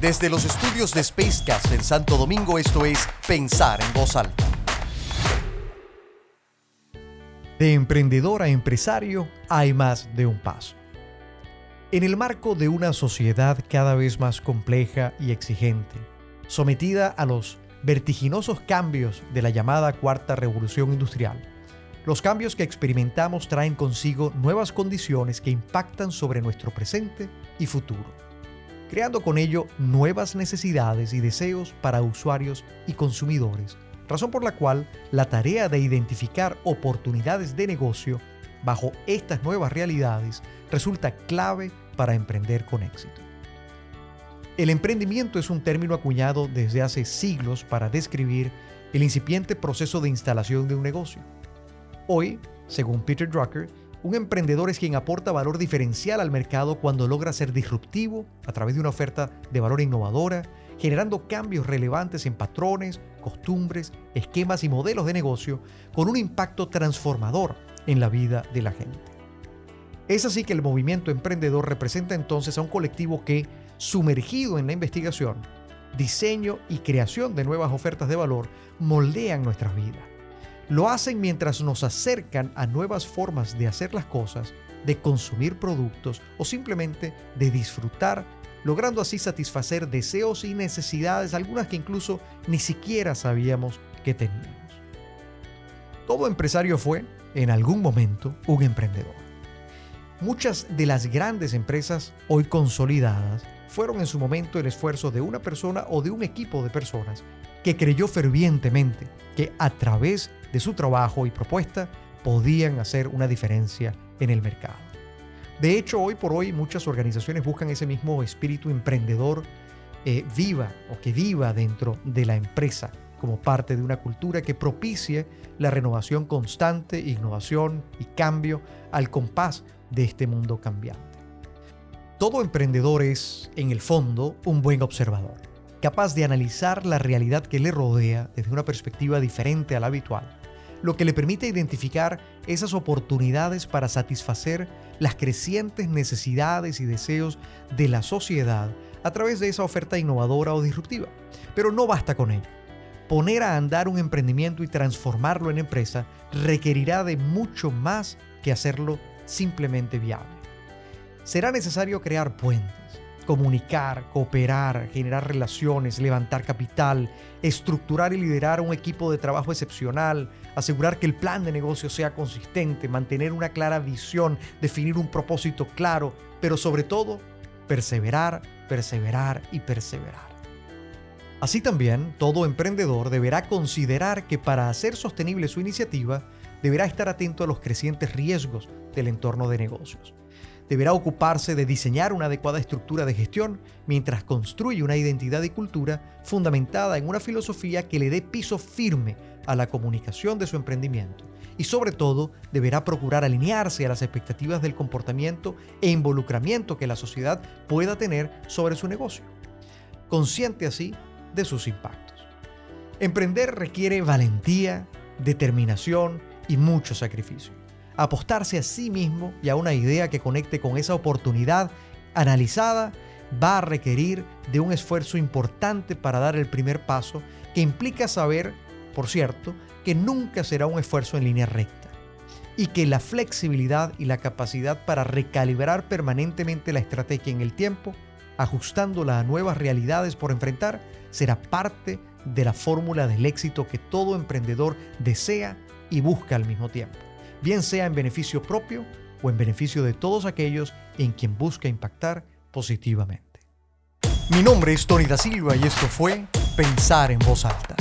Desde los estudios de Spacecast en Santo Domingo, esto es Pensar en Voz Alta. De emprendedor a empresario hay más de un paso. En el marco de una sociedad cada vez más compleja y exigente, sometida a los vertiginosos cambios de la llamada cuarta revolución industrial, los cambios que experimentamos traen consigo nuevas condiciones que impactan sobre nuestro presente y futuro, creando con ello nuevas necesidades y deseos para usuarios y consumidores, razón por la cual la tarea de identificar oportunidades de negocio bajo estas nuevas realidades resulta clave para emprender con éxito. El emprendimiento es un término acuñado desde hace siglos para describir el incipiente proceso de instalación de un negocio Hoy, según Peter Drucker, un emprendedor es quien aporta valor diferencial al mercado cuando logra ser disruptivo a través de una oferta de valor innovadora, generando cambios relevantes en patrones, costumbres, esquemas y modelos de negocio con un impacto transformador en la vida de la gente. Es así que el movimiento emprendedor representa entonces a un colectivo que, sumergido en la investigación, diseño y creación de nuevas ofertas de valor, moldean nuestras vidas lo hacen mientras nos acercan a nuevas formas de hacer las cosas, de consumir productos o simplemente de disfrutar, logrando así satisfacer deseos y necesidades, algunas que incluso ni siquiera sabíamos que teníamos. Todo empresario fue, en algún momento, un emprendedor. Muchas de las grandes empresas hoy consolidadas fueron en su momento el esfuerzo de una persona o de un equipo de personas que creyó fervientemente que a través de su trabajo y propuesta podían hacer una diferencia en el mercado. De hecho, hoy por hoy muchas organizaciones buscan ese mismo espíritu emprendedor eh, viva o que viva dentro de la empresa como parte de una cultura que propicie la renovación constante, innovación y cambio al compás de este mundo cambiante. Todo emprendedor es, en el fondo, un buen observador, capaz de analizar la realidad que le rodea desde una perspectiva diferente a la habitual lo que le permite identificar esas oportunidades para satisfacer las crecientes necesidades y deseos de la sociedad a través de esa oferta innovadora o disruptiva. Pero no basta con ello. Poner a andar un emprendimiento y transformarlo en empresa requerirá de mucho más que hacerlo simplemente viable. Será necesario crear puentes, comunicar, cooperar, generar relaciones, levantar capital, estructurar y liderar un equipo de trabajo excepcional, asegurar que el plan de negocio sea consistente, mantener una clara visión, definir un propósito claro, pero sobre todo, perseverar, perseverar y perseverar. Así también, todo emprendedor deberá considerar que para hacer sostenible su iniciativa, deberá estar atento a los crecientes riesgos del entorno de negocios deberá ocuparse de diseñar una adecuada estructura de gestión mientras construye una identidad y cultura fundamentada en una filosofía que le dé piso firme a la comunicación de su emprendimiento. Y sobre todo, deberá procurar alinearse a las expectativas del comportamiento e involucramiento que la sociedad pueda tener sobre su negocio, consciente así de sus impactos. Emprender requiere valentía, determinación y mucho sacrificio apostarse a sí mismo y a una idea que conecte con esa oportunidad analizada va a requerir de un esfuerzo importante para dar el primer paso que implica saber, por cierto, que nunca será un esfuerzo en línea recta y que la flexibilidad y la capacidad para recalibrar permanentemente la estrategia en el tiempo, ajustándola a nuevas realidades por enfrentar, será parte de la fórmula del éxito que todo emprendedor desea y busca al mismo tiempo bien sea en beneficio propio o en beneficio de todos aquellos en quien busca impactar positivamente. Mi nombre es Tony da Silva y esto fue Pensar en voz alta.